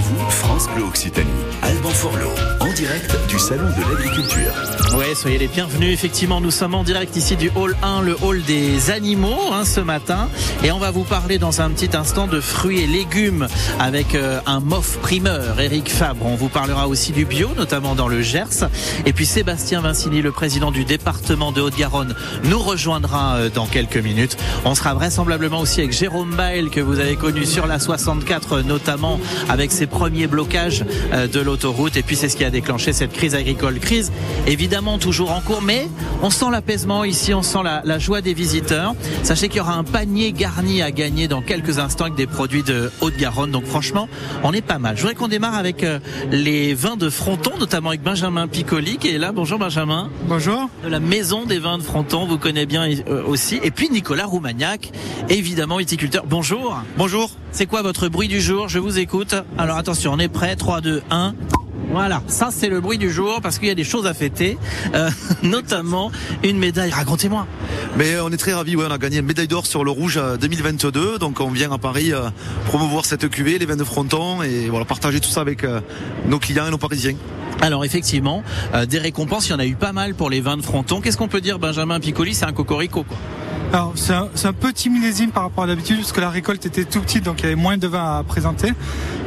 vous, France Bleu Occitanie. Alban Forlot, en direct du Salon de l'Agriculture. Ouais, soyez les bienvenus. Effectivement, nous sommes en direct ici du hall 1, le hall des animaux, hein, ce matin. Et on va vous parler dans un petit instant de fruits et légumes avec euh, un mof primeur, Eric Fabre. On vous parlera aussi du bio, notamment dans le Gers. Et puis Sébastien Vincini, le président du département de Haute-Garonne, nous rejoindra euh, dans quelques minutes. On sera vraisemblablement aussi avec Jérôme Bael, que vous avez connu sur la 64, notamment avec ses premiers blocages euh, de l'autoroute. Et puis c'est ce qui a déclenché cette crise agricole. Crise évidemment toujours en cours, mais on sent l'apaisement ici, on sent la, la joie des visiteurs. Sachez qu'il y aura un panier garni à gagner dans quelques instants avec des produits de Haute-Garonne. Donc franchement, on est pas mal. Je voudrais qu'on démarre avec euh, les vins de Fronton, notamment avec Benjamin Piccoli qui est là. Bonjour Benjamin. Bonjour. De la maison des vins de Fronton, vous connaissez bien euh, aussi. Et puis Nicolas Roumagnac, évidemment viticulteur. Bonjour. Bonjour. C'est quoi votre bruit du jour Je vous écoute. Alors attention, on est prêt. 3, 2, 1. Voilà, ça c'est le bruit du jour parce qu'il y a des choses à fêter, euh, notamment une médaille. Racontez-moi. Mais on est très ravis, ouais, on a gagné une médaille d'or sur le rouge 2022, donc on vient à Paris euh, promouvoir cette cuvée, les vins de fronton, et voilà, partager tout ça avec euh, nos clients et nos Parisiens. Alors effectivement, euh, des récompenses, il y en a eu pas mal pour les vins de fronton. Qu'est-ce qu'on peut dire, Benjamin Piccoli? C'est un cocorico, quoi. Alors c'est un, petit millésime par rapport à d'habitude parce que la récolte était tout petite donc il y avait moins de vin à présenter.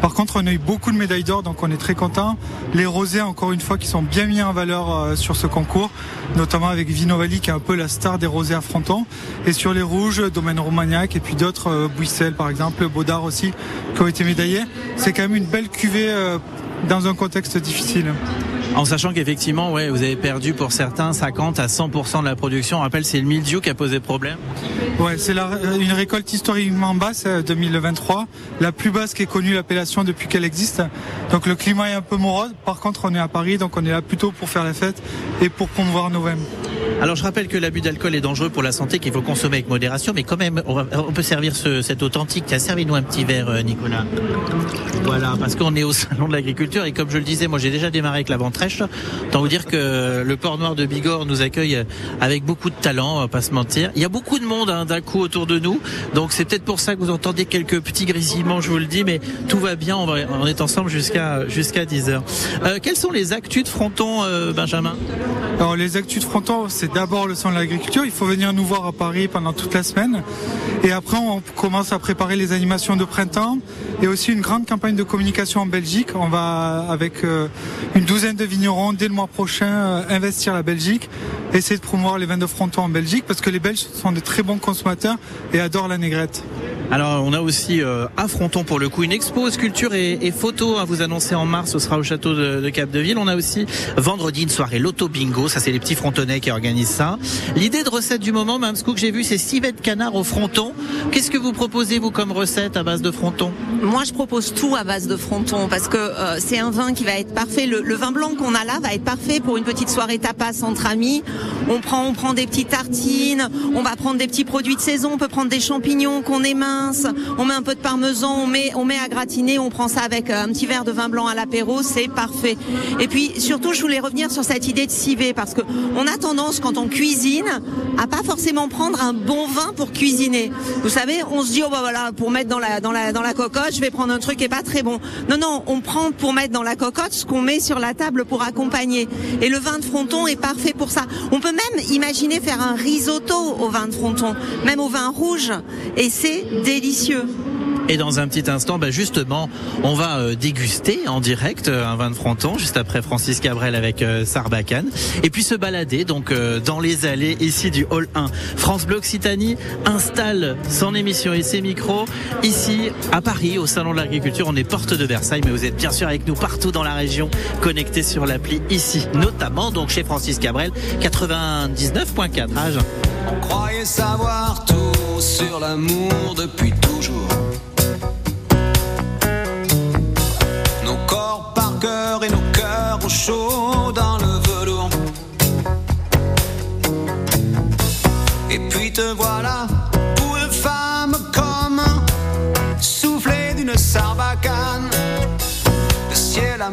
Par contre on a eu beaucoup de médailles d'or donc on est très content. Les rosés encore une fois qui sont bien mis en valeur euh, sur ce concours, notamment avec Vinovali qui est un peu la star des rosés à fronton. Et sur les rouges, Domaine Romagnac et puis d'autres, euh, par exemple, Baudard aussi, qui ont été médaillés. C'est quand même une belle cuvée euh, dans un contexte difficile. En sachant qu'effectivement, ouais, vous avez perdu pour certains 50 à 100% de la production. On rappelle, c'est le mildiou qui a posé problème. Ouais, c'est la- une récolte historiquement basse, euh, 2023, la plus basse qui connue l'appellation depuis qu'elle existe. Donc le climat est un peu morose. Par contre, on est à Paris, donc on est là plutôt pour faire la fête et pour promouvoir nos vins. Alors je rappelle que l'abus d'alcool est dangereux pour la santé, qu'il faut consommer avec modération, mais quand même, on, peut servir ce, cet authentique. Tiens, servez-nous un petit verre, euh, Nicolas. Voilà, parce qu'on est au salon de l'agriculture et comme je le disais, moi j'ai déjà démarré avec la ventrèche. Autant vous dire que le port noir de Bigorre nous accueille avec beaucoup de talent, on va pas se mentir. Il y a beaucoup de monde hein, d'un coup autour de nous, donc c'est peut-être pour ça que vous entendez quelques petits grésillements, je vous le dis, mais tout va bien, on, est ensemble jusqu'à jusqu'à 10 heures. Euh, quels sont les actus de Fronton, euh, Benjamin? Alors les actus de fronton, c'est d'abord le salon de l'agriculture. Il faut venir nous voir à Paris pendant toute la semaine. Et après, on commence à préparer les animations de printemps et aussi une grande campagne de communication en Belgique. On va, avec euh, une douzaine de vignerons, dès le mois prochain, euh, investir la Belgique, essayer de promouvoir les vins de fronton en Belgique parce que les Belges sont de très bons consommateurs et adorent la négrette. Alors on a aussi euh, Fronton pour le coup une expo sculpture et, et photo à vous annoncer en mars, ce sera au château de, de Cap-de-Ville. On a aussi vendredi une soirée loto bingo, ça c'est les petits frontonnais qui organisent ça. L'idée de recette du moment, ce que j'ai vu, c'est civette canard au fronton. Qu'est-ce que vous proposez vous comme recette à base de fronton? Moi, je propose tout à base de fronton parce que euh, c'est un vin qui va être parfait. Le, le vin blanc qu'on a là va être parfait pour une petite soirée tapas entre amis. On prend, on prend des petites tartines, on va prendre des petits produits de saison, on peut prendre des champignons qu'on émince, on met un peu de parmesan, on met, on met à gratiner, on prend ça avec euh, un petit verre de vin blanc à l'apéro, c'est parfait. Et puis surtout, je voulais revenir sur cette idée de civet parce que on a tendance quand on cuisine à pas forcément prendre un bon vin pour cuisiner. Vous savez, on se dit oh bah voilà pour mettre dans la dans la dans la cocotte, je vais prendre un truc qui est pas très bon. Non non, on prend pour mettre dans la cocotte ce qu'on met sur la table pour accompagner. Et le vin de fronton est parfait pour ça. On peut même imaginer faire un risotto au vin de fronton, même au vin rouge, et c'est délicieux. Et dans un petit instant, bah justement, on va euh, déguster en direct euh, un vin de fronton, juste après Francis Cabrel avec euh, Sarbacane. Et puis se balader donc dans les allées ici du Hall 1. France Bleu Occitanie installe son émission et ses micros ici à Paris, au Salon de l'Agriculture. On est porte de Versailles, mais vous êtes bien sûr avec nous partout dans la région, connectés sur l'appli ici, notamment donc chez Francis Cabrel, 99.4 âge. On croyait savoir tout sur l'amour depuis toujours. Nos corps par cœur et nos cœurs au chaud dans le velours. Et puis te voilà, pour une femme comme soufflé d'une sarbacane. Le ciel a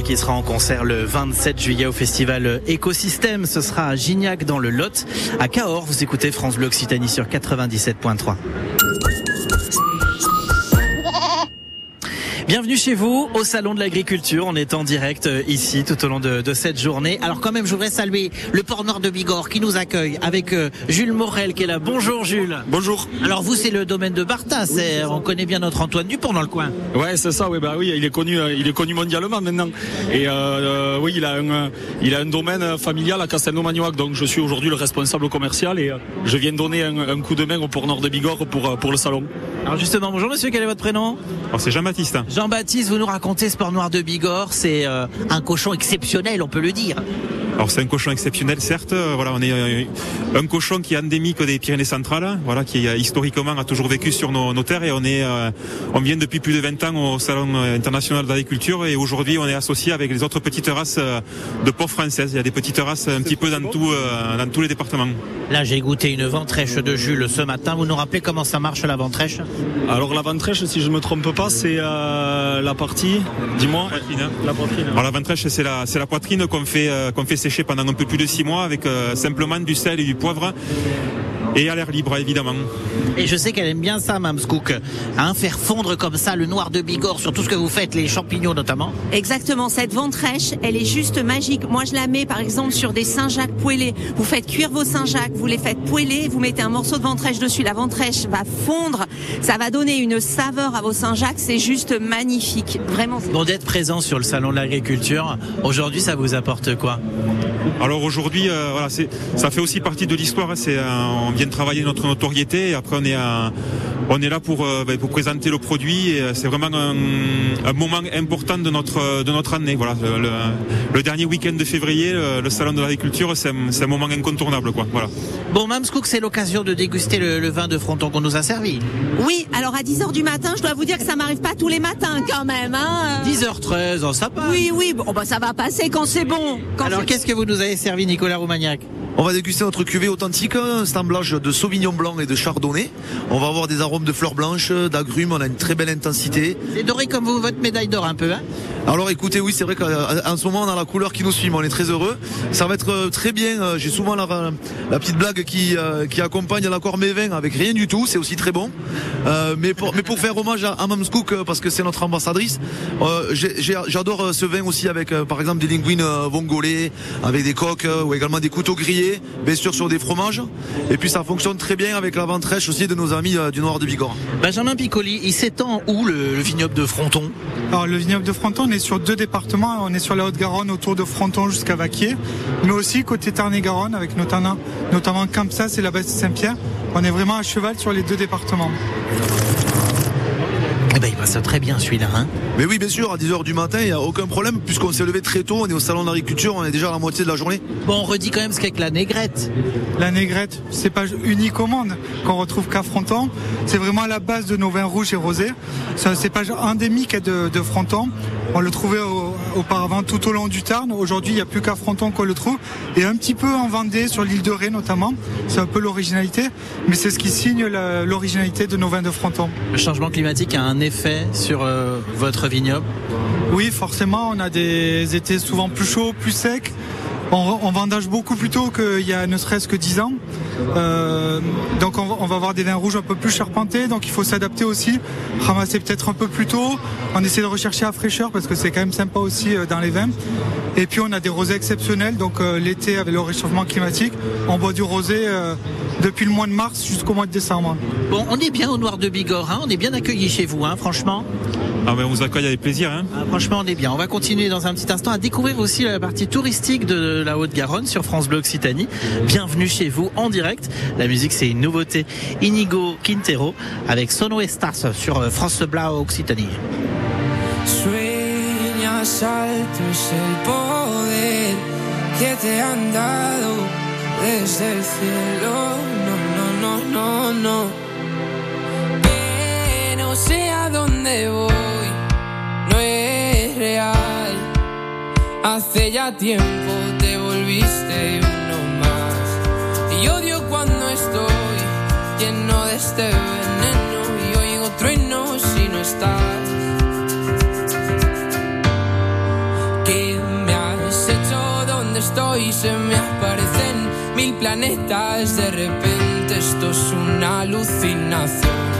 Qui sera en concert le 27 juillet au festival Écosystème. Ce sera à Gignac dans le Lot. À Cahors, vous écoutez France Bleu Occitanie sur 97.3. Bienvenue chez vous au Salon de l'Agriculture. On est en direct euh, ici tout au long de, de, cette journée. Alors quand même, je voudrais saluer le port nord de Bigorre qui nous accueille avec euh, Jules Morel qui est là. Bonjour Jules. Bonjour. Alors vous, c'est le domaine de Bartas. On connaît bien notre Antoine Dupont dans le coin. Ouais, c'est ça. Oui, bah oui, il est connu, euh, il est connu mondialement maintenant. Et euh, oui, il a un, il a un domaine familial à Castelnau-Magnoac. Donc je suis aujourd'hui le responsable commercial et je viens donner un, un, coup de main au port nord de Bigorre pour pour le salon. Alors justement, bonjour monsieur, quel est votre prénom? Alors c'est Jean-Baptiste. Jean-Baptiste, vous nous racontez Sport Noir de Bigorre, c'est euh, un cochon exceptionnel, on peut le dire. Alors c'est un cochon exceptionnel, certes. Voilà, on est euh, un cochon qui est endémique des Pyrénées centrales, voilà, qui euh, historiquement a toujours vécu sur nos, nos terres et on est, euh, on vient depuis plus de 20 ans au Salon international d'agriculture et aujourd'hui on est associé avec les autres petites races de porc françaises. Il y a des petites races un petit peu dans tout, dans tous les départements. Là, j'ai goûté une ventrèche de Jules ce matin. Vous nous rappelez comment ça marche la ventrèche? Alors la ventrèche, si je me trompe pas, c'est euh, la partie, dis-moi, la poitrine. Alors la ventrèche, c'est la, c'est la poitrine qu'on fait, euh, qu'on fait sécher pendant un peu plus de six mois avec euh, simplement du sel et du poivre et à l'air libre évidemment. Et je sais qu'elle aime bien ça, Mams Cook, hein, faire fondre comme ça le noir de Bigorre sur tout ce que vous faites, les champignons notamment. Exactement, cette ventrèche, elle est juste magique. Moi, je la mets par exemple sur des Saint-Jacques poêlés. Vous faites cuire vos Saint-Jacques, vous les faites poêler, vous mettez un morceau de ventrèche dessus, la ventrèche va fondre, ça va donner une saveur à vos Saint-Jacques, c'est juste magnifique, vraiment. Bon, d'être présent sur le salon de l'agriculture, aujourd'hui, ça vous apporte quoi? Alors aujourd'hui, euh, voilà, ça fait aussi partie de l'histoire. C'est, euh, on vient de travailler notre notoriété et après on est, euh, on est là pour, ben, pour présenter le produit. Et c'est vraiment un, un, moment important de notre, de notre année. Voilà, le, le dernier week-end de février, le, le salon de l'agriculture, c'est, c'est, un moment incontournable, quoi. Voilà. Bon, c'est l'occasion de déguster le, le, vin de fronton qu'on nous a servi. Oui, alors à 10h du matin, je dois vous dire que ça m'arrive pas tous les matins quand même. Hein 10h13, ça passe. Oui, oui, bon, bah, ça va passer quand c'est bon. Quand alors qu'est-ce que vous nous avez servi, Nicolas Roumagnac? On va déguster notre cuvée authentique, un assemblage de sauvignon blanc et de chardonnay. On va avoir des arômes de fleurs blanches, d'agrumes, on a une très belle intensité. C'est doré comme vous, votre médaille d'or un peu, hein? Alors écoutez, oui, c'est vrai qu'en ce moment on a la couleur qui nous suit, mais on est très heureux. Ça va être très bien. J'ai souvent la, la, petite blague qui, qui accompagne l'accord mévin avec rien du tout, c'est aussi très bon. Euh, mais, pour, mais pour faire hommage à, à Mamscook, parce que c'est notre ambassadrice, euh, j'adore ce vin aussi avec par exemple des linguines vongolais, avec des coques ou également des couteaux grillés, bien sûr sur des fromages. Et puis ça fonctionne très bien avec la ventrèche aussi de nos amis du Noir de Bigorre. Benjamin Piccoli, il s'étend où le, le vignoble de Fronton? Alors le vignoble de Fronton, on est sur deux départements. On est sur la Haute-Garonne autour de Fronton jusqu'à Vaquier, mais aussi côté Tarn-et-Garonne avec notamment, notamment Campsas et la basse Saint-Pierre. On est vraiment à cheval sur les deux départements. Eh ben, il passe très bien celui-là. Hein Mais oui, bien sûr, à 10h du matin, il n'y a aucun problème, puisqu'on s'est levé très tôt, on est au salon d'agriculture, on est déjà à la moitié de la journée. Bon, on redit quand même ce qu'est que la négrette. La négrette, c'est pas unique au monde qu'on retrouve qu'à Fronton. C'est vraiment à la base de nos vins rouges et rosés. C'est un cépage endémique de, de Fronton. On le trouvait au, auparavant tout au long du Tarn. Aujourd'hui, il n'y a plus qu'à Fronton qu'on le trouve. Et un petit peu en Vendée, sur l'île de Ré notamment. C'est un peu l'originalité. Mais c'est ce qui signe l'originalité de nos vins de Fronton. Le changement climatique a un effet sur euh, votre vignoble? Oui, forcément. On a des étés souvent plus chauds, plus secs. On, on vendage beaucoup plus tôt qu'il y a ne serait-ce que 10 ans. Euh, donc on va, avoir des vins rouges un peu plus charpentés, donc il faut s'adapter aussi, ramasser peut-être un peu plus tôt. On essaie de rechercher la fraîcheur parce que c'est quand même sympa aussi euh, dans les vins. Et puis on a des rosés exceptionnels, donc euh, l'été avec le réchauffement climatique, on boit du rosé depuis le mois de mars jusqu'au mois de décembre. Bon, on est bien au Noir de Bigorre, hein on est bien accueillis chez vous, hein, franchement. Ah ben on vous accueille avec plaisir. Hein ah, franchement, on est bien. On va continuer dans un petit instant à découvrir aussi la partie touristique de la Haute-Garonne sur France Bleu Occitanie. Bienvenue chez vous en direct. La musique, c'est une nouveauté. Inigo Quintero avec Sono Estas sur France Bleu Occitanie. Sueñas altos el poder que te han dado desde el cielo. No, no, no, no, no. Que no sé a dónde voy. no es real. Hace ya tiempo te volviste uno más. Y odio cuando estoy lleno de este veneno y oigo trueno si no estás. ¿Qué me has hecho? ¿Dónde estoy? Se me aparecen mil planetas. De repente esto es una alucinación.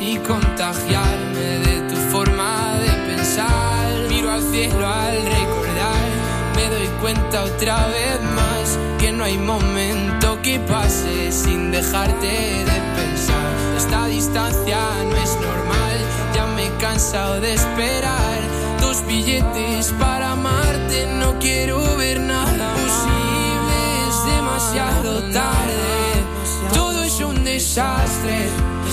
Y contagiarme de tu forma de pensar. Miro al cielo al recordar, me doy cuenta otra vez más que no hay momento que pase sin dejarte de pensar. Esta distancia no es normal, ya me he cansado de esperar. Dos billetes para amarte, no quiero ver nada posible, es demasiado tarde. Todo es un desastre,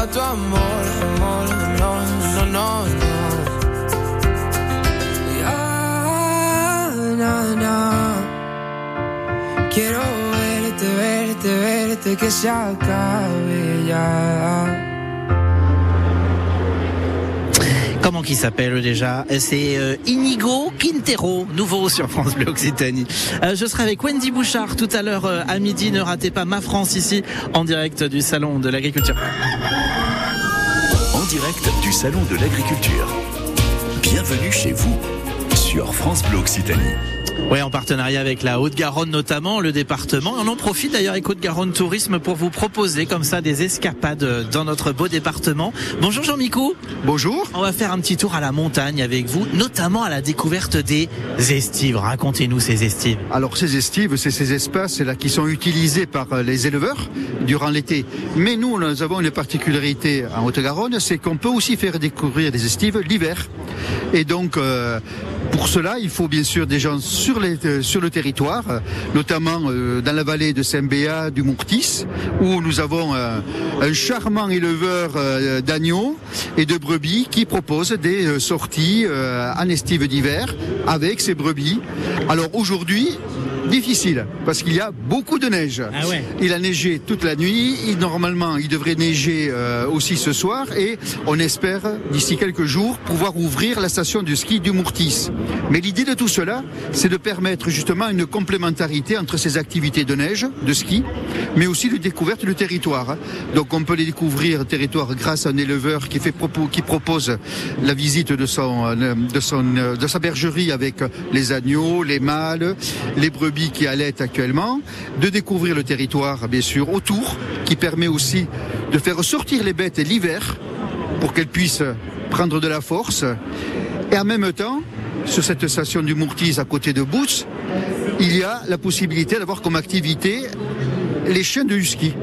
a tu amor, amor, no, no, no, no. Ya, na. Quiero verte, verte, verte, que se acabe ya. Comment qu'il s'appelle déjà C'est euh, Inigo Quintero, nouveau sur France Bleu Occitanie. Euh, je serai avec Wendy Bouchard tout à l'heure euh, à midi. Ne ratez pas ma France ici en direct du salon de l'agriculture. En direct du Salon de l'Agriculture. Bienvenue chez vous sur France Bleu Occitanie. Oui, en partenariat avec la Haute-Garonne notamment, le département. On en profite d'ailleurs avec Haute-Garonne Tourisme pour vous proposer comme ça des escapades dans notre beau département. Bonjour Jean Micou. Bonjour. On va faire un petit tour à la montagne avec vous, notamment à la découverte des estives. Racontez-nous ces estives. Alors ces estives, c'est ces espaces là qui sont utilisés par euh, les éleveurs durant l'été. Mais nous, nous avons une particularité en Haute-Garonne, c'est qu'on peut aussi faire découvrir des estives l'hiver. Et donc, euh, pour cela, il faut bien sûr des gens sur, euh, le territoire, euh, notamment euh, dans la vallée de Saint-Béat, du Mourtis, où nous avons euh, un charmant éleveur d'agneaux et de brebis qui propose des sorties en estive d'hiver avec ses brebis. Alors aujourd'hui, difficile parce qu'il y a beaucoup de neige. Ah ouais. Il a neigé toute la nuit. Il, normalement, il devrait neiger euh, aussi ce soir et on espère d'ici quelques jours pouvoir ouvrir la station de ski du Mourtis. Mais l'idée de tout cela, c'est de permettre justement une complémentarité entre ces activités de neige, de ski, mais aussi de découverte du territoire. Donc on peut les découvrir territoire grâce à un éleveur qui fait propos, qui propose la visite de son, euh, de son, euh, de sa bergerie avec les agneaux, les mâles, les brebis qui allaitent actuellement, de découvrir le territoire bien sûr autour, qui permet aussi de faire sortir les bêtes l'hiver pour qu'elles puissent prendre de la force. Et en même temps, sur cette station du Mourtis à côté de Boots, il y a la possibilité d'avoir comme activité les chiens de husky.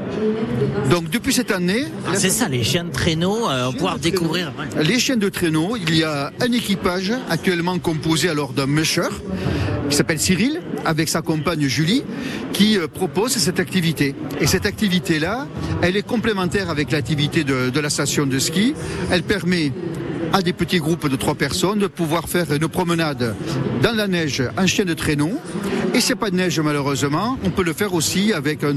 Donc depuis cette année, Ah, c'est ça, les chiens de traîneau, euh, pouvoir découvrir. ouais. les chiens de traîneau, il y a un équipage actuellement composé alors d'un musher qui s'appelle Cyril avec sa compagne Julie qui euh, propose cette activité. Et cette activité-là, elle est complémentaire avec l'activité de, de la station de ski. Elle permet à des petits groupes de trois personnes de pouvoir faire une promenade dans la neige en chien de traîneau. Et c'est pas de neige malheureusement, on peut le faire aussi avec un,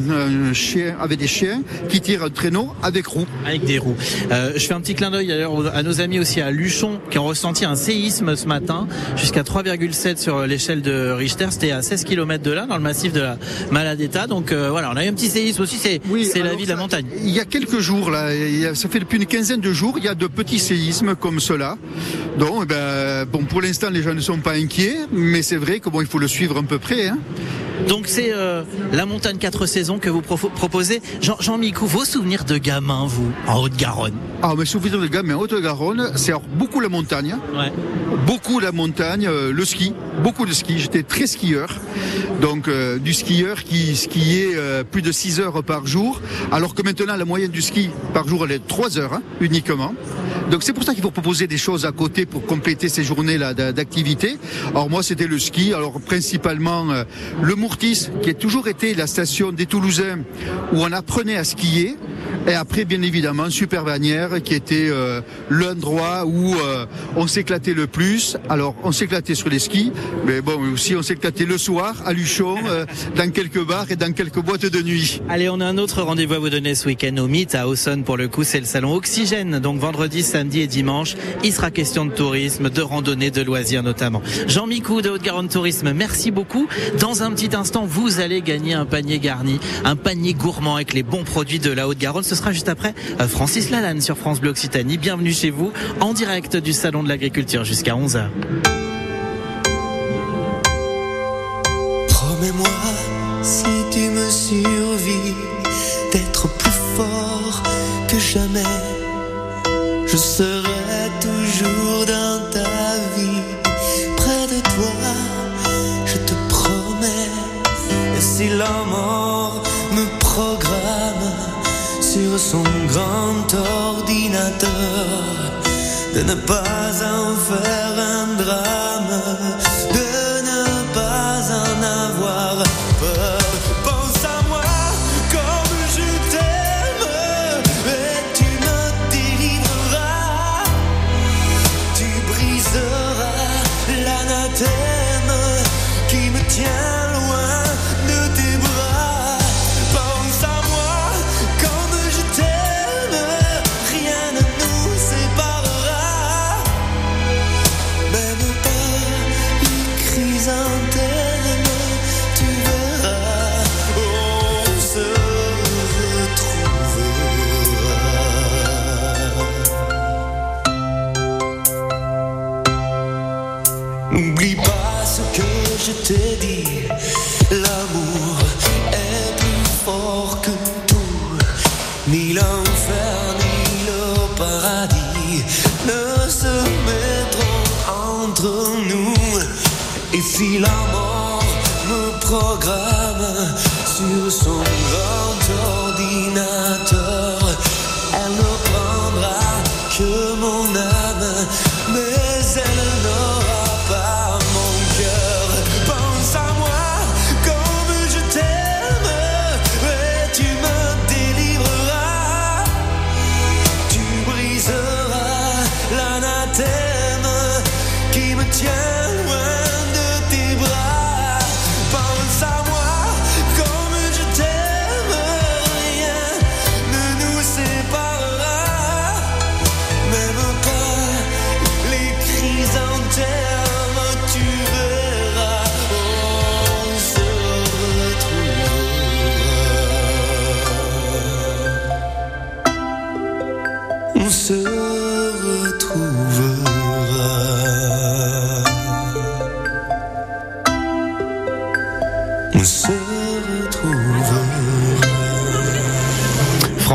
un chien, avec des chiens qui tirent un traîneau avec roues. Avec des roues. Euh, je fais un petit clin d'œil d'ailleurs à nos amis aussi à Luchon qui ont ressenti un séisme ce matin jusqu'à 3,7 sur l'échelle de Richter. C'était à 16 km de là dans le massif de la Maladetta. Donc euh, voilà, on a eu un petit séisme aussi. C'est la vie de la montagne. Il y a quelques jours, là, ça fait depuis une quinzaine de jours, il y a de petits séismes comme cela. Donc, eh ben, bon, pour l'instant, les gens ne sont pas inquiets, mais c'est vrai que bon, il faut le suivre un peu près. Hein. Donc c'est euh, la montagne quatre saisons que vous proposez. Jean, Vos souvenirs de gamin, vous, en Haute-Garonne Ah, mes souvenirs de gamin en Haute-Garonne, c'est beaucoup la montagne. Ouais. Beaucoup la montagne, euh, le ski, beaucoup de ski. J'étais très skieur. Donc euh, du skieur qui skiait euh, plus de 6 heures par jour, alors que maintenant la moyenne du ski par jour elle est de 3 heures hein, uniquement. Donc c'est pour ça qu'il faut proposer des choses à côté pour compléter ces journées-là d'a- d'activité. Alors moi c'était le ski, alors principalement euh, le Mourtis, qui a toujours été la station des Toulousains où on apprenait à skier. Et après, bien évidemment, Super Bannière, qui était euh, l'endroit où euh, on s'éclatait le plus. Alors, on s'éclatait sur les skis, mais bon, aussi on s'éclatait le soir à Luchon, euh, dans quelques bars et dans quelques boîtes de nuit. Allez, on a un autre rendez-vous à vous donner ce week-end au Mythe à Auxonne pour le coup, c'est le salon Oxygène. Donc vendredi, samedi et dimanche, il sera question de tourisme, de randonnée, de loisirs notamment. Jean Micou de Haute-Garonne Tourisme, merci beaucoup. Dans un petit instant, vous allez gagner un panier garni, un panier gourmand avec les bons produits de la Haute-Garonne. Ce sera juste après euh, Francis Lalanne sur France Bleu Occitanie. Bienvenue chez vous en direct du salon de l'agriculture jusqu'à 11h. Promets-moi, si tu me d'être plus fort que jamais. Je serai son grand ordinateur, de ne pas en faire un drame, Et si la mort me programme sur son grand ordinateur, elle ne prendra que mon âme,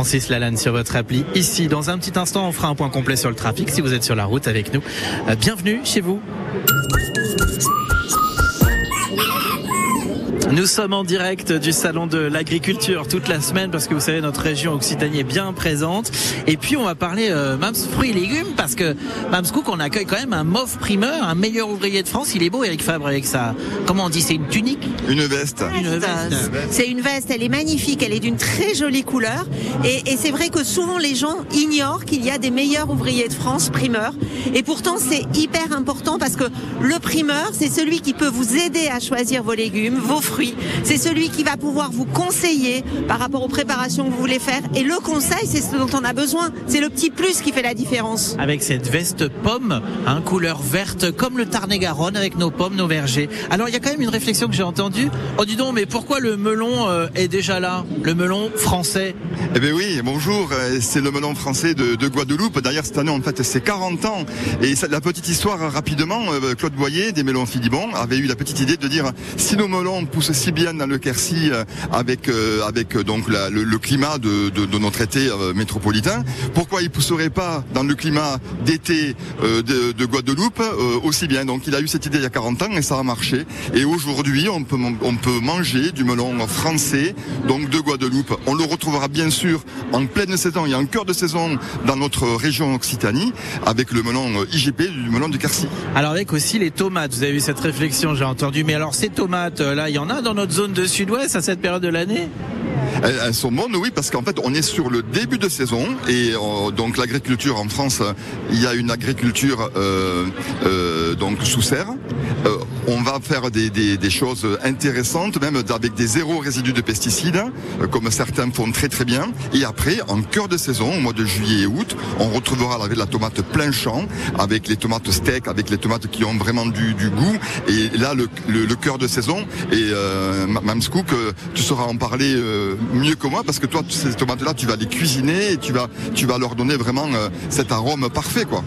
Francis Lalanne sur votre appli. Ici, dans un petit instant, on fera un point complet sur le trafic si vous êtes sur la route avec nous. Euh, bienvenue chez vous. Nous sommes en direct du salon de l'agriculture toute la semaine parce que vous savez notre région Occitanie est bien présente. Et puis on va parler euh, Mams fruits et légumes parce que Mams Cook on accueille quand même un MOF primeur, un meilleur ouvrier de France. Il est beau Eric Fabre avec ça. Comment on dit C'est une tunique? Une veste. Une veste. C'est une veste, elle est magnifique, elle est d'une très jolie couleur. Et, et c'est vrai que souvent les gens ignorent qu'il y a des meilleurs ouvriers de France primeurs. Et pourtant c'est hyper important parce que le primeur, c'est celui qui peut vous aider à choisir vos légumes, vos fruits. C'est celui qui va pouvoir vous conseiller par rapport aux préparations que vous voulez faire. Et le conseil, c'est ce dont on a besoin. C'est le petit plus qui fait la différence. Avec cette veste pomme, hein, couleur verte comme le Tarn-et-Garonne avec nos pommes, nos vergers. Alors il y a quand même une réflexion que j'ai entendue. Oh dis donc, mais pourquoi le melon euh, est déjà là? Le melon français Eh bien oui, bonjour, euh, c'est le melon français de, de Guadeloupe. D'ailleurs cette année en fait c'est 40 ans. Et ça- la petite histoire rapidement, euh, Claude Boyer des melons Philibon avait eu la petite idée de dire si nos melons poussent si bien dans le Quercy euh, avec euh, avec euh, donc le, climat de, de, notre été métropolitain, pourquoi ils pousseraient pas dans le climat d'été de, de Guadeloupe aussi bien? Donc il a eu cette idée il y a 40 ans et ça a marché. Et aujourd'hui on peut on peut manger du melon français donc de Guadeloupe. On le retrouvera bien sûr en pleine saison et en cœur de saison dans notre région Occitanie avec le melon IGP du melon du Quercy. Alors avec aussi les tomates, vous avez eu cette réflexion, j'ai entendu. Mais alors ces tomates, là, il y en a dans notre zone de sud-ouest à cette période de l'année Elles, elles sont bonnes, oui, parce qu'en fait, on est sur le début de saison et euh, donc l'agriculture en France, euh, il y a une agriculture euh, euh, donc sous serre. Euh, on va faire des, choses intéressantes, même avec des zéro résidus de pesticides, euh, comme certains font très très bien. Et après, en cœur de saison, au mois de juillet et août, on retrouvera la, la tomate plein champ, avec les tomates steak, avec les tomates qui ont vraiment du, goût. Et là, le, le, le cœur de saison. Et euh, Mme euh, tu sauras en parler euh, mieux que moi, parce que toi, ces tomates-là, tu vas les cuisiner et tu vas, tu vas leur donner vraiment euh, cet arôme parfait, quoi.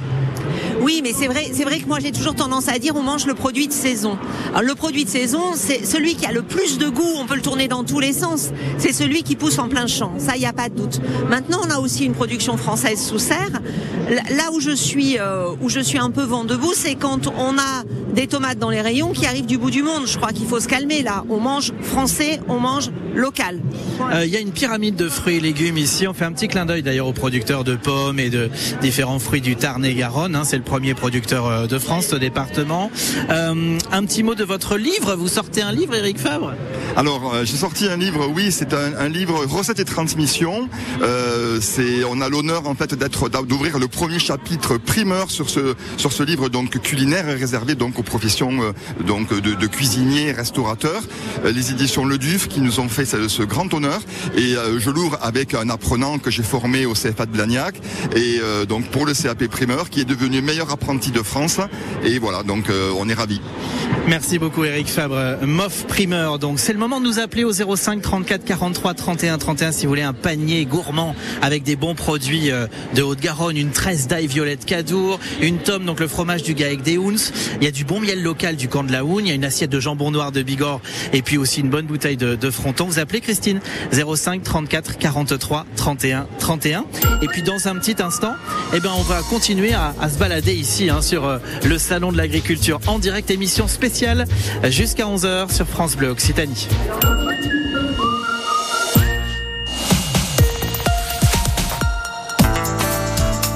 Oui, mais c'est vrai, c'est vrai que moi j'ai toujours tendance à dire on mange le produit de saison. Alors, le produit de saison, c'est celui qui a le plus de goût. On peut le tourner dans tous les sens. C'est celui qui pousse en plein champ. Ça, il n'y a pas de doute. Maintenant, on a aussi une production française sous serre. Là où je suis, euh, où je suis un peu vent debout, c'est quand on a des tomates dans les rayons qui arrivent du bout du monde. Je crois qu'il faut se calmer là. On mange français, on mange local. Euh, Il y a une pyramide de fruits et légumes ici. On fait un petit clin d'œil d'ailleurs aux producteurs de pommes et de différents fruits du Tarn et Garonne. hein. C'est le premier producteur euh, de France, ce département. Euh, un petit mot de votre livre. Vous sortez un livre, Eric Fabre? Alors, euh, j'ai sorti un livre, oui, c'est un, livre recettes et transmission. On a l'honneur en fait d'ouvrir le premier chapitre primeur sur ce sur ce livre donc culinaire réservé donc aux professions donc de, de cuisiniers, restaurateurs. Les éditions Le Duf qui nous ont fait ce, ce grand honneur et je l'ouvre avec un apprenant que j'ai formé au CFA de Blagnac et donc pour le CAP primeur qui est devenu meilleur apprenti de France et voilà donc euh, on est ravis. Merci beaucoup Eric Fabre. Moff primeur. Donc c'est le moment de nous appeler au 05 34 43 31 31 si vous voulez un panier gourmand avec des bons produits euh, de Haute-Garonne, une tresse d'ail violette Cadour, une tome donc le fromage du Gaec des Houns. Il y a du bon miel local du camp de la Houne, il y a une assiette de jambon noir de Bigorre et puis aussi une bonne bouteille de, fronton. Vous appelez Christine? 05 34 43 31 31. Et puis dans un petit instant, eh ben on va continuer à se balader ici hein, sur euh, le salon de l'agriculture en direct émission spéciale jusqu'à 11h sur France Bleu Occitanie.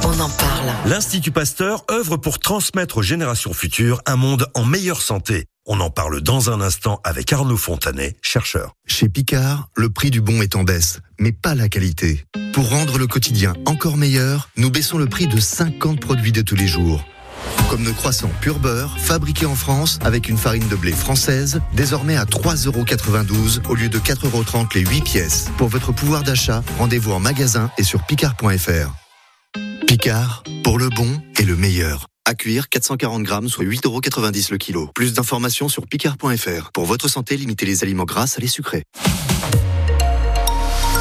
On en parle. L'Institut Pasteur œuvre pour transmettre aux générations futures un monde en meilleure santé. On en parle dans un instant avec Arnaud Fontanet, chercheur. Chez Picard, le prix du bon est en baisse, mais pas la qualité. Pour rendre le quotidien encore meilleur, nous baissons le prix de 50 produits de tous les jours. Comme nos croissants pur beurre, fabriqués en France avec une farine de blé française, désormais à 3,92€ au lieu de 4,30€ les 8 pièces. Pour votre pouvoir d'achat, rendez-vous en magasin et sur picard.fr. Picard, pour le bon et le meilleur. À cuire 440 grammes, soit 8,90€ le kilo. Plus d'informations sur picard.fr. Pour votre santé, limitez les aliments gras à les sucrés.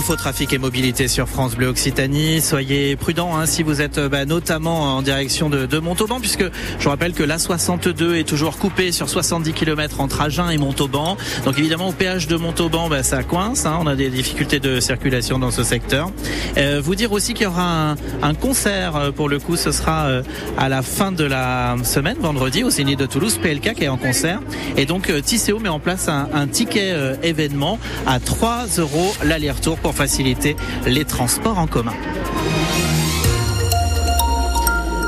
Info trafic et mobilité sur France Bleu Occitanie. Soyez prudents hein, si vous êtes euh, bah, notamment en direction de, Montauban, puisque je rappelle que la 62 est toujours coupée sur 70 km entre Agen et Montauban. Donc évidemment au péage de Montauban, bah, ça coince. hein, on a des difficultés de circulation dans ce secteur. Euh, vous dire aussi qu'il y aura un, concert euh, pour le coup. Ce sera à la fin de la semaine, vendredi, au Zénith de Toulouse, PLK qui est en concert. Et donc Tisséo met en place un, ticket événement à 3 euros l'aller-retour faciliter les transports en commun.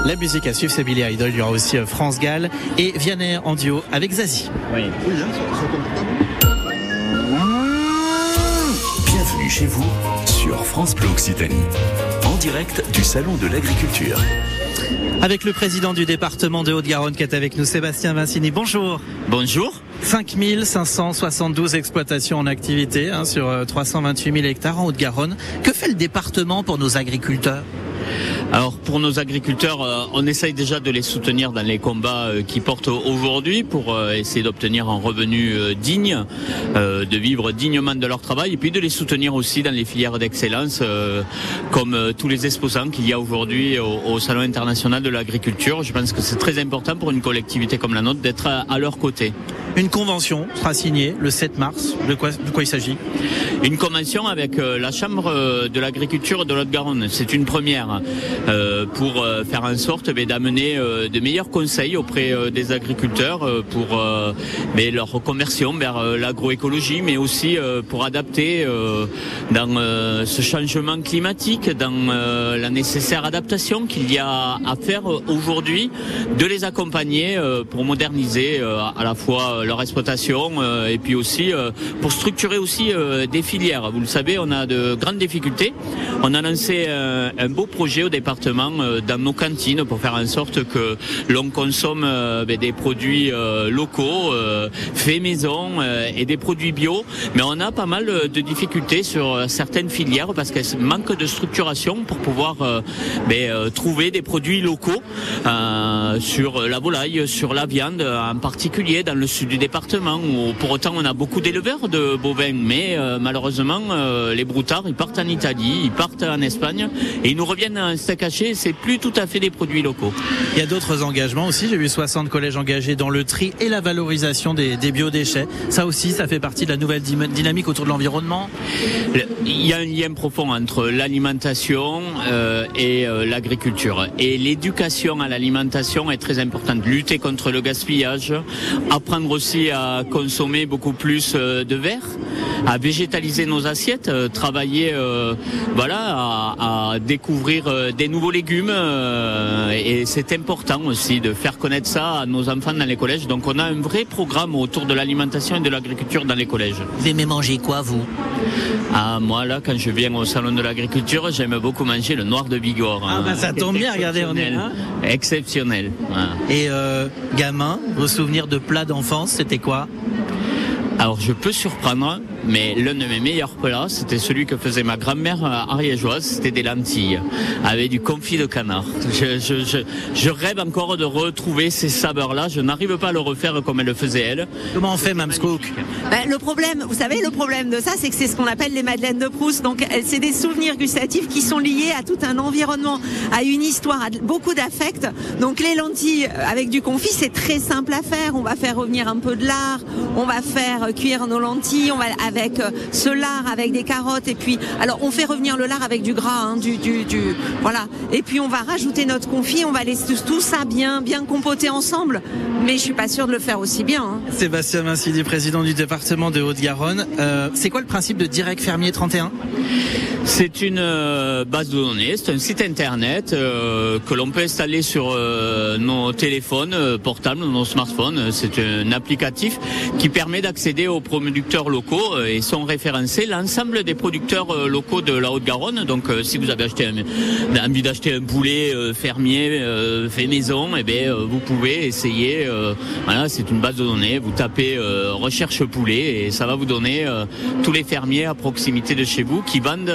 La musique à suivre, c'est Billy Idol. Il y aura aussi euh, France Gall et Vianney en duo avec Zazie. Bienvenue chez vous sur France Bleu Occitanie. En direct du Salon de l'Agriculture. Avec le président du département de Haute-Garonne qui est avec nous, Sébastien Vincini. Bonjour. Bonjour. 5572 exploitations en activité hein, sur euh, 328 000 hectares en Haute-Garonne. Que fait le département pour nos agriculteurs? Alors pour nos agriculteurs, euh, on essaye déjà de les soutenir dans les combats euh, qu'ils portent aujourd'hui pour euh, essayer d'obtenir un revenu digne, de vivre dignement de leur travail et puis de les soutenir aussi dans les filières d'excellence comme tous les exposants qu'il y a aujourd'hui au, Salon international de l'agriculture. Je pense que c'est très important pour une collectivité comme la nôtre d'être à, leur côté. Une convention sera signée le 7 mars. De quoi, de quoi il s'agit? Une convention avec la Chambre de l'agriculture de l'Haute-Garonne. C'est une première pour euh, faire en sorte eh d'amener euh, de meilleurs conseils auprès euh, des agriculteurs euh, pour euh, leur reconversion vers euh, l'agroécologie, mais aussi euh, pour adapter euh, dans euh, ce changement climatique, dans euh, la nécessaire adaptation qu'il y a à faire euh, aujourd'hui, de les accompagner euh, pour moderniser euh, à la fois euh, leur exploitation euh, et puis aussi euh, pour structurer aussi euh, des filières. Vous le savez, on a de grandes difficultés. On a lancé euh, un beau projet au département euh, dans nos cantines pour faire en sorte que l'on consomme euh, ben, des produits euh, locaux, faits maison et des produits bio. Mais on a pas mal de difficultés sur certaines filières parce qu'elles manquent de structuration pour pouvoir ben, trouver des produits locaux sur la volaille, sur la viande en particulier dans le sud du département où pour autant on a beaucoup d'éleveurs de bovins mais malheureusement les broutards ils partent en Italie, ils partent en Espagne et ils nous reviennent en steak c'est plus tout à fait des produits locaux. Il y a d'autres engagements aussi. J'ai vu 60 collèges engagés dans le tri et la valorisation des, des biodéchets. Ça aussi, ça fait partie de la nouvelle dy- dynamique autour de l'environnement. Le- Il y a un lien profond entre l'alimentation euh, et euh, l'agriculture. Et l'éducation à l'alimentation est très importante. Lutter contre le gaspillage, apprendre aussi à consommer beaucoup plus euh, de verre, à végétaliser nos assiettes, euh, travailler euh, voilà, à, à découvrir euh, des nouveaux légumes. euh, et c'est important aussi de faire connaître ça à nos enfants dans les collèges. Donc on a un vrai programme autour de l'alimentation et de l'agriculture dans les collèges. Vous aimez manger quoi, vous? Ah, moi, là, quand je viens au salon de l'agriculture, j'aime beaucoup manger le noir de Bigorre. Ah, hein, bah, ça tombe bien, regardez, on est là. Exceptionnel. voilà. Et euh, gamin, vos souvenirs de plats d'enfance, c'était quoi? Alors, je peux surprendre, mais l'un de mes meilleurs plats, c'était celui que faisait ma grand-mère euh, ariégeoise, c'était des lentilles avec du confit de canard. Je, je, je, je rêve encore de retrouver ces saveurs-là. Je n'arrive pas à le refaire comme elle le faisait elle. Comment on fait, Mme Scook Ben, le problème, vous savez, le problème de ça, c'est que c'est ce qu'on appelle les madeleines de Proust. Donc, c'est des souvenirs gustatifs qui sont liés à tout un environnement, à une histoire, à beaucoup d'affect. Donc, les lentilles euh, avec du confit, c'est très simple à faire. On va faire revenir un peu de lard, on va faire euh, cuire nos lentilles, on va avec euh, ce lard, avec des carottes, et puis, alors, on fait revenir le lard avec du gras, hein, du, du, du, voilà. Et puis, on va rajouter notre confit, on va laisser tout, tout ça bien, bien compoter ensemble. Mais je suis pas sûre de le faire aussi bien. hein. Sébastien Vincini, président du département de Haute-Garonne. Euh, c'est quoi le principe de Direct Fermier 31 C'est une euh, base de données, c'est un site internet euh, que l'on peut installer sur euh, nos téléphones euh, portables, nos smartphones. C'est un applicatif qui permet d'accéder aux producteurs locaux et sont référencés l'ensemble des producteurs euh, locaux de la Haute-Garonne. Donc euh, si vous avez acheté un, envie d'acheter un poulet euh, fermier fait maison, eh bien, vous pouvez essayer. voilà, c'est une base de données. Vous tapez recherche poulet et ça va vous donner tous les fermiers à proximité de chez vous qui vendent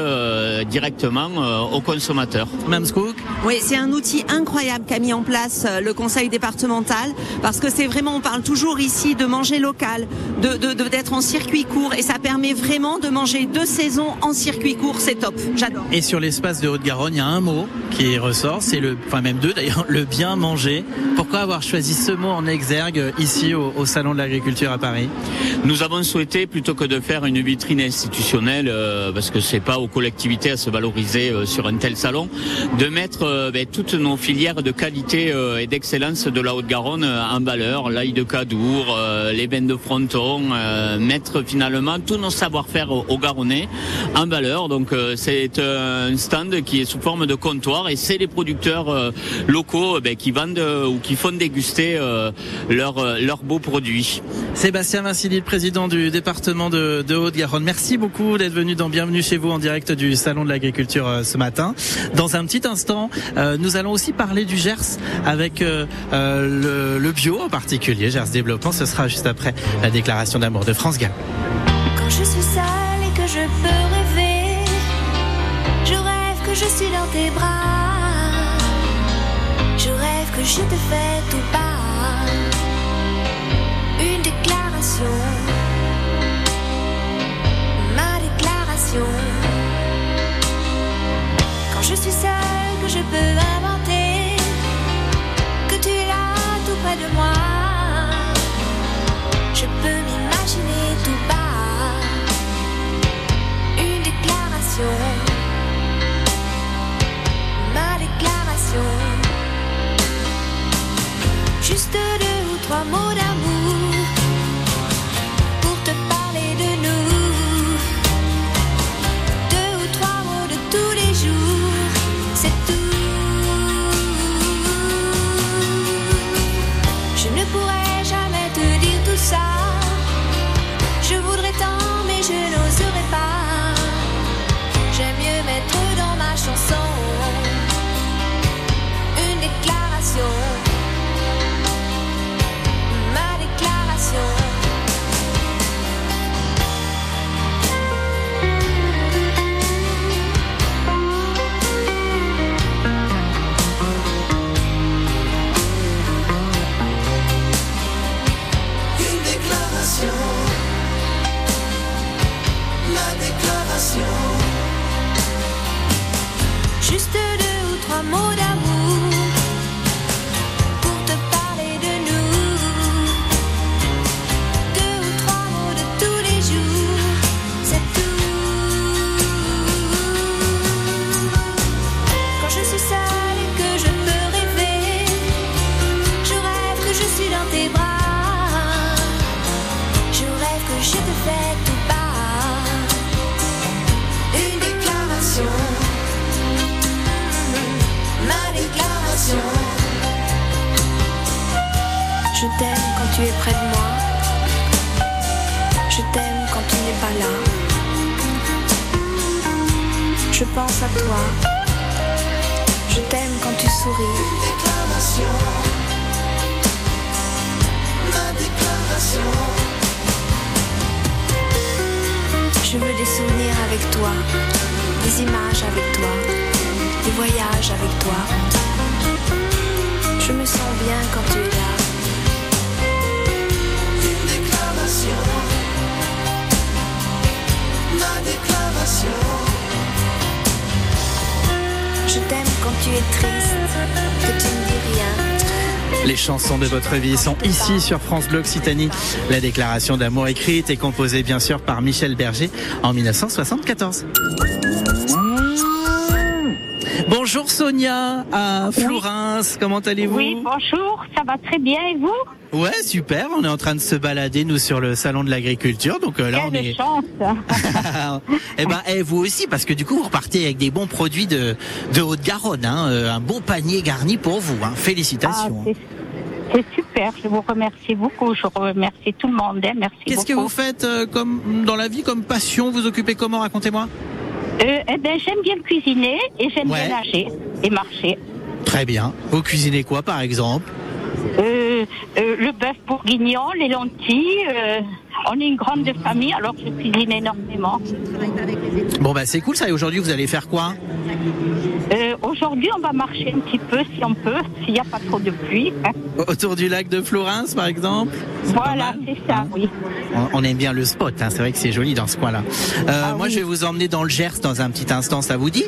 directement aux consommateurs. Mme Scook Oui, c'est un outil incroyable qu'a mis en place le conseil départemental parce que c'est vraiment, on parle toujours ici de manger local, de, de de de- d'être en circuit court et ça permet vraiment de manger deux saisons en circuit court. C'est top. J'adore. Et sur l'espace de Haute-Garonne, il y a un mot qui ressort, c'est le, enfin même deux d'ailleurs, le bien manger. Pourquoi avoir choisi ce mot en exergue ici au, au Salon de l'Agriculture à Paris? Nous avons souhaité, plutôt que de faire une vitrine institutionnelle, euh, parce que c'est pas aux collectivités à se valoriser euh, sur un tel salon, de mettre euh, ben, toutes nos filières de qualité euh, et d'excellence de la Haute-Garonne en valeur, l'ail de Cadour, euh, les bains de fronton, euh, mettre finalement tous nos savoir-faire au, au Garonnais en valeur. Donc euh, c'est un stand qui est sous forme de comptoir et c'est les producteurs euh, locaux euh, ben, qui vendent euh, ou qui font déguster euh, leurs euh, leurs beaux produits. Sébastien Vincili, président du département de, de Haute-Garonne. Merci beaucoup d'être venu dans Bienvenue chez vous en direct du Salon de l'Agriculture euh, ce matin. Dans un petit instant, euh, nous allons aussi parler du Gers avec euh, euh, le, le bio en particulier, Gers Développement. Ce sera juste après la déclaration d'amour de France Gall. Quand je suis seule et que je peux rêver, je rêve que je suis dans tes bras. Je rêve que je te fais tout bas. Une déclaration. Ma déclaration. Quand je suis seule, que je peux inventer. Que tu es là tout près de moi. Juste deux ou trois mots d'amour Je veux des souvenirs avec toi, des images avec toi, des voyages avec toi. Je me sens bien quand tu es là. Une déclaration, ma déclaration. Je t'aime quand tu es triste, que tu ne dis rien. Les chansons de votre vie sont ici sur France Bleu Occitanie. La déclaration d'amour écrite et composée bien sûr par Michel Berger en 1974. Sonia à Flourens, comment allez-vous Oui, bonjour, ça va très bien et vous Ouais, super, on est en train de se balader nous sur le salon de l'agriculture. Donc euh, là on est chance Eh ben eh, vous aussi parce que du coup vous repartez avec des bons produits de de Haute-Garonne hein, euh, un beau panier garni pour vous hein. Félicitations. Ah, c'est- super, je vous remercie beaucoup, je remercie tout le monde, hein, merci Qu'est-ce que vous faites euh, comme dans la vie comme passion Vous occupez comment Racontez-moi? Euh, eh ben, j'aime bien cuisiner et j'aime Ouais. bien nager et marcher. Très bien. Vous cuisinez quoi par exemple? Euh, euh, euh, le bœuf bourguignon, les lentilles. On est une grande famille, alors je cuisine énormément. Bon bah c'est cool ça. Et aujourd'hui vous allez faire quoi Euh, Aujourd'hui, on va marcher un petit peu, si on peut, s'il n'y a pas trop de pluie. hein. Autour du lac de Florence par exemple Voilà, c'est ça, oui. On- aime bien le spot, hein. c'est vrai que c'est joli dans ce coin-là. Euh, moi, je vais vous emmener dans le Gers dans un petit instant, ça vous dit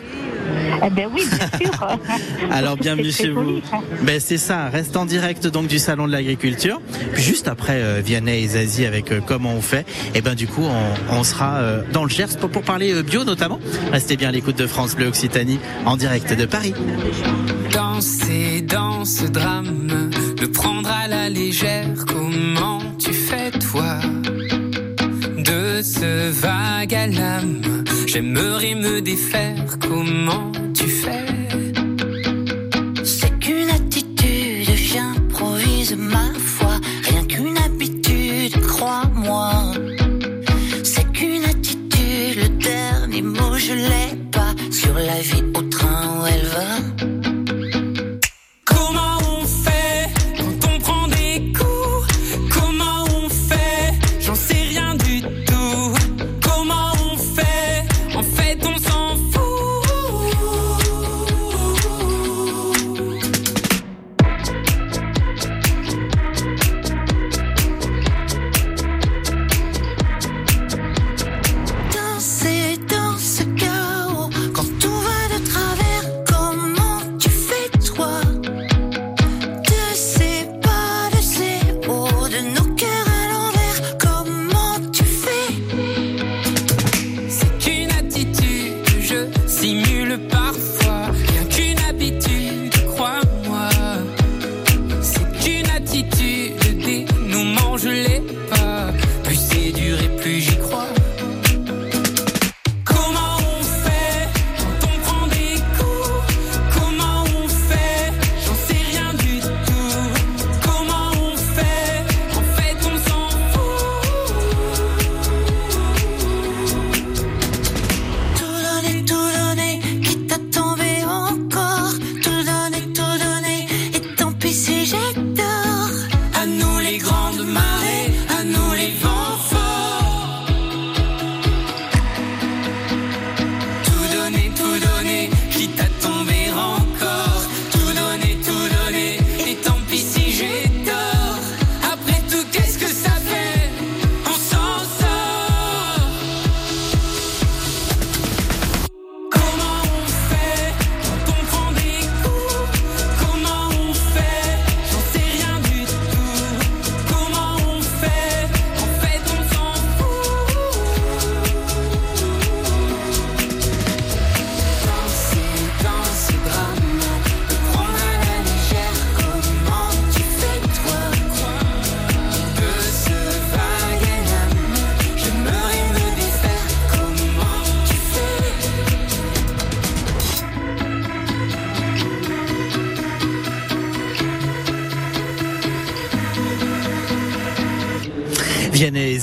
Eh ben oui, bien sûr. Alors bienvenue chez vous. hein. Ben c'est ça, reste en direct donc du salon de l'agriculture. Juste après euh, Vianney et Zazie avec euh, on fait, et ben du coup on, sera euh, dans le Gers pour, pour parler euh, bio notamment. Restez bien à l'écoute de France Bleu Occitanie en direct de Paris. Danser dans ce drame, le prendre à la légère, comment tu fais toi? De ce vague à l'âme, j'aimerais me défaire, comment tu fais? Je l'ai pas. Sur la vie au train où elle va.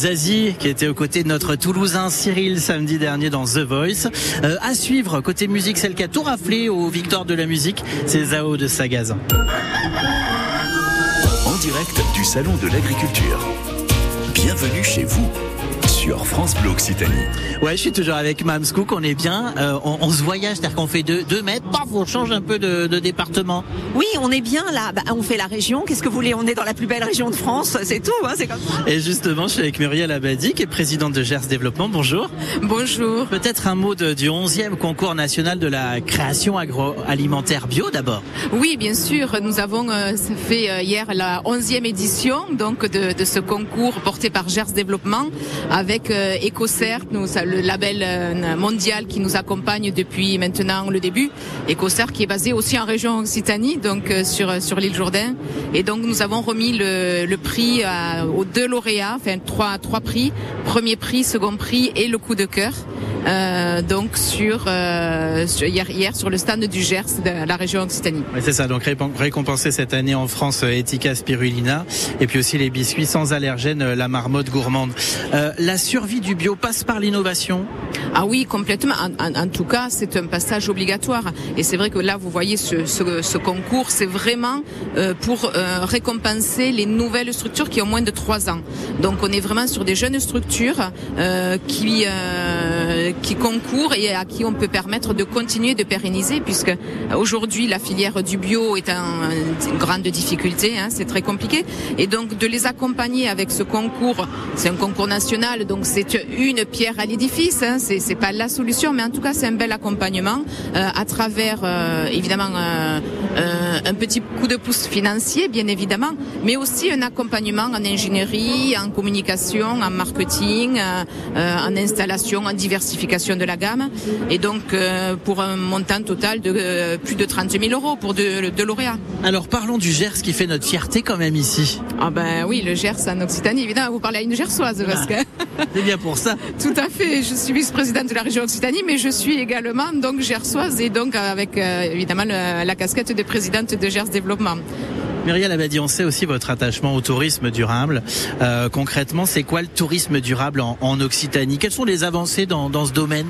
Qui étaient aux côtés de notre Toulousain Cyril samedi dernier dans The Voice. Euh, à suivre côté musique, celle qui a tout raflé aux victoires de la musique, c'est Zao de Sagazan. En direct du Salon de l'Agriculture. Bienvenue chez vous sur France Bleu Occitanie. Ouais, je suis toujours avec Mams Cook, on est bien, euh, on, on se voyage, c'est-à-dire qu'on fait deux, deux mètres, paf, on change un peu de, de département. Oui, on est bien là. Bah, on fait la région. Qu'est-ce que vous voulez On est dans la plus belle région de France. C'est tout. Hein, c'est comme ça. Et justement, je suis avec Muriel Abadi, qui est présidente de Gers Développement. Bonjour. Bonjour. Peut-être un mot de- du 11e concours national de la création agroalimentaire bio d'abord. Oui, bien sûr. Nous avons euh, fait euh, hier la 11e édition donc de, de ce concours porté par Gers Développement avec euh, EcoCert, nous, le label euh, mondial qui nous accompagne depuis maintenant le début. EcoCert qui est basé aussi en région Occitanie, donc euh, sur sur l'île Jourdain. Et donc nous avons remis le, prix aux deux lauréats, enfin trois trois prix, premier prix, second prix et le coup de cœur. Donc sur, hier, hier sur le stand du Gers de la région Occitanie. C'est ça, donc récompensé cette année en France Etika Spirulina et puis aussi les biscuits sans allergènes, la marmotte gourmande. La survie du bio passe par l'innovation Ah oui, complètement. En, tout cas, c'est un passage obligatoire. Et c'est vrai que là, vous voyez ce, concours, c'est vraiment euh, pour euh, récompenser les nouvelles structures qui ont moins de trois ans. Donc, on est vraiment sur des jeunes structures euh, qui qui concourent et à qui on peut permettre de continuer de pérenniser, puisque aujourd'hui la filière du bio est en, grande difficulté. hein, c'est très compliqué. Et donc, de les accompagner avec ce concours, c'est un concours national, c'est une pierre à l'édifice. Hein, c'est c'est pas la solution, mais en tout cas, c'est un bel accompagnement euh, à travers euh, évidemment euh, euh, un petit coup de pouce financier, bien évidemment, mais aussi un accompagnement en ingénierie, en communication, en marketing, euh, euh, en installation, en diversification de la gamme, et donc euh, pour un montant total de euh, plus de 30 000 euros pour deux de lauréats. Alors parlons du Gers qui fait notre fierté quand même ici. Ah ben oui, le Gers en Occitanie, évidemment, vous parlez à une Gersoise parce que... C'est bien pour ça. Tout à fait, je suis vice-présidente de la région Occitanie, mais je suis également donc gersoise et donc avec euh, évidemment la casquette de présidente de Gers Développement. Muriel Abadi, on sait aussi votre attachement au tourisme durable. Euh, concrètement, c'est quoi le tourisme durable en, en Occitanie? Quelles sont les avancées dans, dans ce domaine?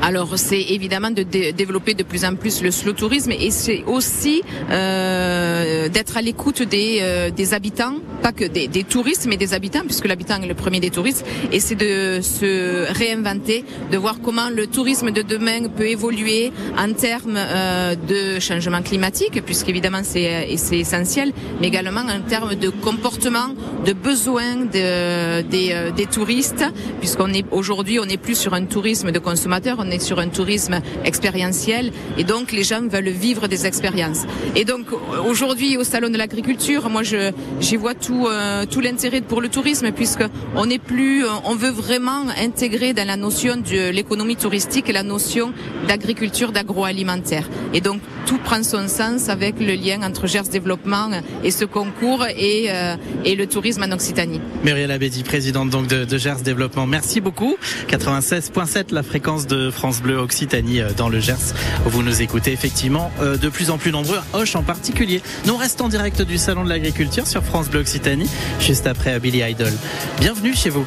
Alors c'est évidemment de dé- développer de plus en plus le slow tourisme et c'est aussi euh, d'être à l'écoute des, euh, des habitants, pas que des, des touristes, mais des habitants, puisque l'habitant est le premier des touristes, et c'est de se réinventer, de voir comment le tourisme de demain peut évoluer en termes euh, de changement climatique, puisqu'évidemment c'est essentiel, mais également en termes de comportement, de besoins de- des, euh, des touristes, puisqu'on est aujourd'hui on n'est plus sur un tourisme de consommateurs, on est sur un tourisme expérientiel, et donc les gens veulent vivre des expériences. Et donc aujourd'hui au salon de l'agriculture, moi je j'y vois tout euh, tout l'intérêt pour le tourisme, puisque on n'est plus, euh, on veut vraiment intégrer dans la notion de l'économie touristique la notion d'agriculture, d'agroalimentaire. Et donc tout prend son sens avec le lien entre Gers Développement et ce concours et, euh, le tourisme en Occitanie. Muriel Abedi, présidente donc de, Gers Développement. Merci beaucoup. 96.7, la fréquence de France Bleu Occitanie euh, dans le Gers. Vous nous écoutez effectivement euh, de plus en plus nombreux, Hoche en particulier. Nous restons direct du Salon de l'Agriculture sur France Bleu Occitanie, juste après Billy Idol. Bienvenue chez vous.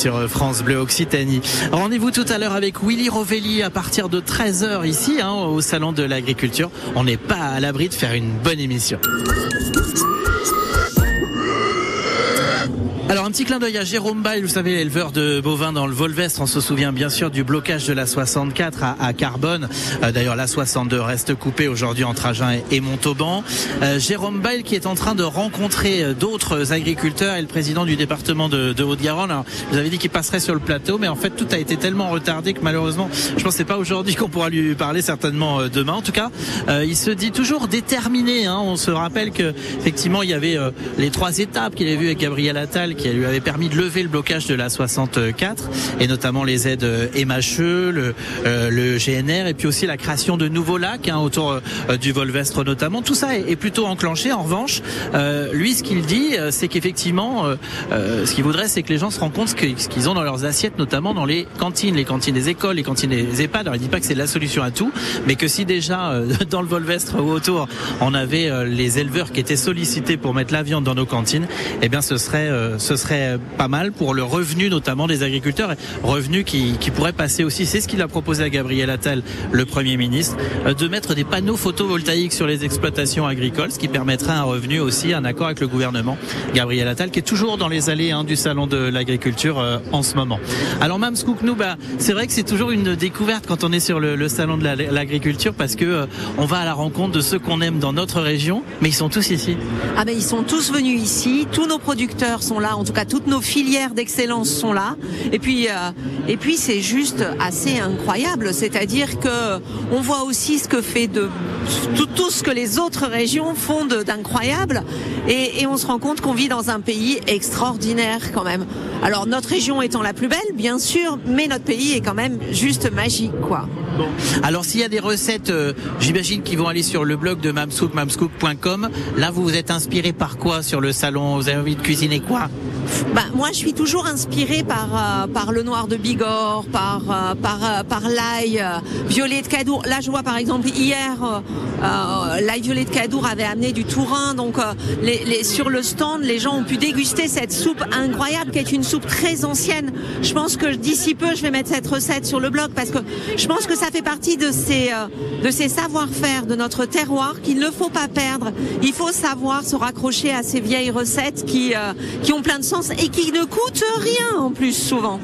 Sur France Bleu Occitanie. Rendez-vous tout à l'heure avec Willy Rovelli à partir de 13h ici hein, au Salon de l'Agriculture. On n'est pas à l'abri de faire une bonne émission. Un petit clin d'œil à Jérôme Bail, vous savez l'éleveur de bovins dans le Volvestre, on se souvient bien sûr du blocage de la 64 à, à Carbone. Euh, D'ailleurs la 62 reste coupée aujourd'hui entre Agen et, Montauban. Euh, Jérôme Bail qui est en train de rencontrer euh, d'autres agriculteurs et le président du département de, de Haute-Garonne. Vous avez dit qu'il passerait sur le plateau, mais en fait tout a été tellement retardé que malheureusement, je pense que c'est pas aujourd'hui qu'on pourra lui parler, certainement euh, demain. En tout cas, il se dit toujours déterminé. hein. On se rappelle que effectivement il y avait les trois étapes qu'il avait vues avec Gabriel Attal qui avait permis de lever le blocage de la 64 et notamment les aides euh, MHE, le, euh, GNR et puis aussi la création de nouveaux lacs hein, autour euh, du Volvestre notamment. Tout ça est, plutôt enclenché. En revanche, lui ce qu'il dit, c'est qu'effectivement, ce qu'il voudrait, c'est que les gens se rendent compte ce qu'ils ont dans leurs assiettes, notamment dans les cantines, les cantines des écoles, les cantines des EHPAD. Alors il dit pas que c'est la solution à tout, mais que si déjà dans le Volvestre ou autour, on avait les éleveurs qui étaient sollicités pour mettre la viande dans nos cantines, eh bien ce serait ce serait pas mal pour le revenu notamment des agriculteurs, revenu qui, pourrait passer aussi. C'est ce qu'il a proposé à Gabriel Attal, le Premier ministre, euh, de mettre des panneaux photovoltaïques sur les exploitations agricoles, ce qui permettrait un revenu aussi, un accord avec le gouvernement. Gabriel Attal qui est toujours dans les allées hein, du salon de l'agriculture euh, en ce moment. Alors Mams Cook, nous, bah, c'est vrai que c'est toujours une découverte quand on est sur le, salon de la- l'agriculture parce que euh, on va à la rencontre de ceux qu'on aime dans notre région, mais ils sont tous ici. Ah ben ils sont tous venus ici, tous nos producteurs sont là, en tout cas toutes nos filières d'excellence sont là. Et puis euh, puis c'est juste assez incroyable, c'est-à-dire que on voit aussi ce que fait de tout, ce que les autres régions font d'incroyable et, on se rend compte qu'on vit dans un pays extraordinaire quand même. Alors notre région étant la plus belle, bien sûr, mais notre pays est quand même juste magique quoi. Alors s'il y a des recettes, euh, j'imagine qu'ils vont aller sur le blog de Mamscook, mamscook.com. Là, vous vous êtes inspiré par quoi sur le salon? Vous avez envie de cuisiner quoi? Bah, moi, je suis toujours inspirée par euh, par le noir de Bigorre, par euh, par euh, par l'ail violet de Cadour. Là, je vois par exemple hier euh, l'ail violet de Cadour avait amené du Tourin, donc euh, les, les sur le stand, les gens ont pu déguster cette soupe incroyable qui est une soupe très ancienne. Je pense que d'ici peu, je vais mettre cette recette sur le blog parce que je pense que ça fait partie de ces euh, de ces savoir-faire de notre terroir qu'il ne faut pas perdre. Il faut savoir se raccrocher à ces vieilles recettes qui qui ont plein de sens et qui ne coûtent rien en plus souvent.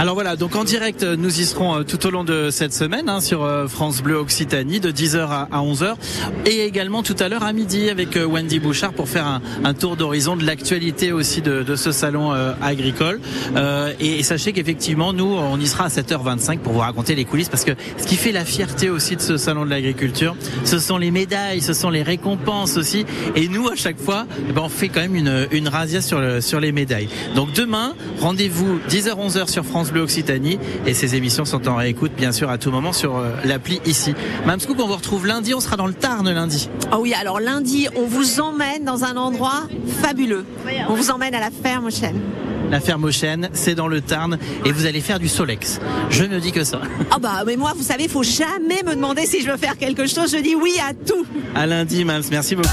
Alors voilà, donc en direct, nous y serons euh, tout au long de cette semaine hein, sur euh, France Bleu Occitanie de 10h à à 11h et également tout à l'heure à midi avec euh, Wendy Bouchard pour faire un, tour d'horizon de l'actualité aussi de, de ce salon agricole. Euh, et, et sachez qu'effectivement, nous, on y sera à 7h25 pour vous raconter les coulisses parce que ce qui fait la fierté aussi de ce salon de l'agriculture, ce sont les médailles, ce sont les récompenses aussi. Et nous, à chaque fois, eh ben, on fait quand même une, une razzia sur, le, sur les médailles. Donc demain, rendez-vous 10h-11h sur France Bleu Occitanie et ces émissions sont en réécoute bien sûr à tout moment sur euh, l'appli ici. Mme Scoop, on vous retrouve lundi, on sera dans le Tarn lundi. Ah oui, alors lundi, on vous emmène dans un endroit fabuleux. On vous emmène à la ferme chêne. La ferme aux chênes, c'est dans le Tarn et vous allez faire du Solex. Je ne dis que ça. Ah bah mais moi, vous savez, faut jamais me demander si je veux faire quelque chose. Je dis oui à tout. À lundi, Mams. Merci beaucoup.